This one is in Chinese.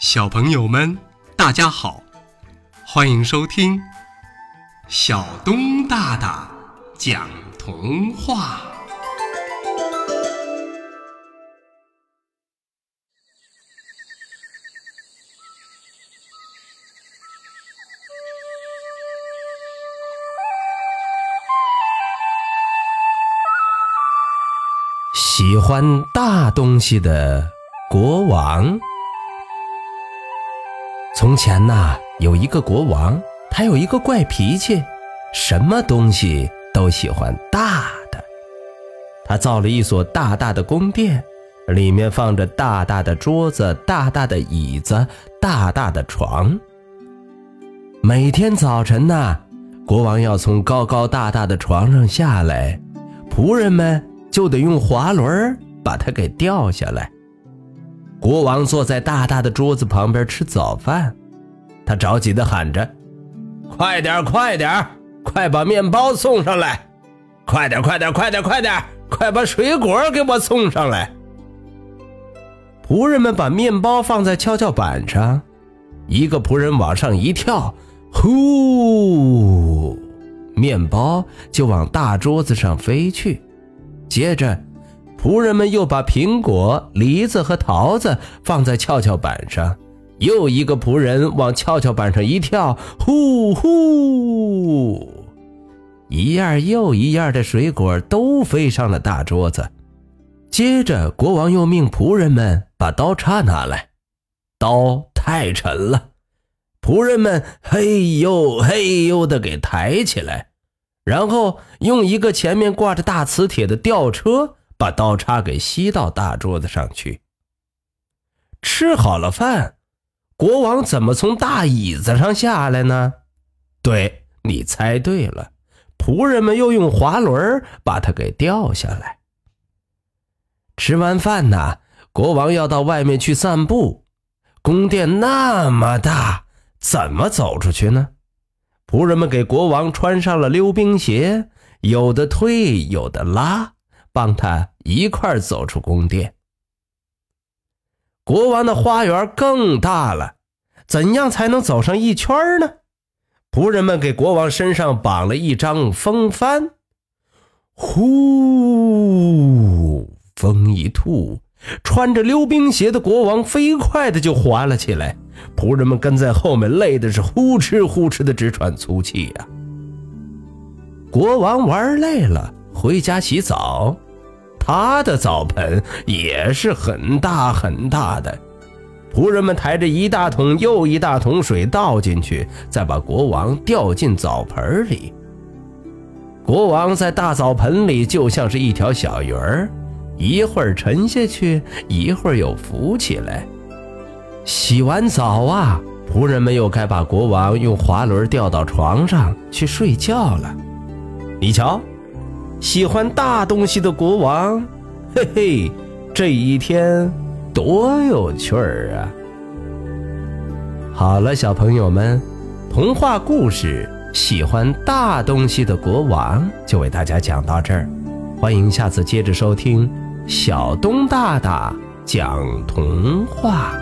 小朋友们，大家好，欢迎收听小东大大讲童话。喜欢大东西的国王。从前呐，有一个国王，他有一个怪脾气，什么东西都喜欢大的。他造了一所大大的宫殿，里面放着大大的桌子、大大的椅子、大大的床。每天早晨呐，国王要从高高大大的床上下来，仆人们就得用滑轮把他给吊下来。国王坐在大大的桌子旁边吃早饭，他着急地喊着：“快点，快点，快把面包送上来！快点，快点，快点，快点，快把水果给我送上来！”仆人们把面包放在跷跷板上，一个仆人往上一跳，呼，面包就往大桌子上飞去，接着。仆人们又把苹果、梨子和桃子放在跷跷板上，又一个仆人往跷跷板上一跳，呼呼，一样又一样的水果都飞上了大桌子。接着，国王又命仆人们把刀叉拿来，刀太沉了，仆人们嘿呦嘿呦的给抬起来，然后用一个前面挂着大磁铁的吊车。把刀叉给吸到大桌子上去。吃好了饭，国王怎么从大椅子上下来呢？对你猜对了，仆人们又用滑轮把他给吊下来。吃完饭呢，国王要到外面去散步。宫殿那么大，怎么走出去呢？仆人们给国王穿上了溜冰鞋，有的推，有的拉。帮他一块走出宫殿。国王的花园更大了，怎样才能走上一圈呢？仆人们给国王身上绑了一张风帆，呼，风一吐，穿着溜冰鞋的国王飞快的就滑了起来。仆人们跟在后面，累的是呼哧呼哧的直喘粗气呀。国王玩累了，回家洗澡。他的澡盆也是很大很大的，仆人们抬着一大桶又一大桶水倒进去，再把国王吊进澡盆里。国王在大澡盆里就像是一条小鱼儿，一会儿沉下去，一会儿又浮起来。洗完澡啊，仆人们又该把国王用滑轮吊到床上去睡觉了。你瞧。喜欢大东西的国王，嘿嘿，这一天多有趣儿啊！好了，小朋友们，童话故事《喜欢大东西的国王》就为大家讲到这儿，欢迎下次接着收听小东大大讲童话。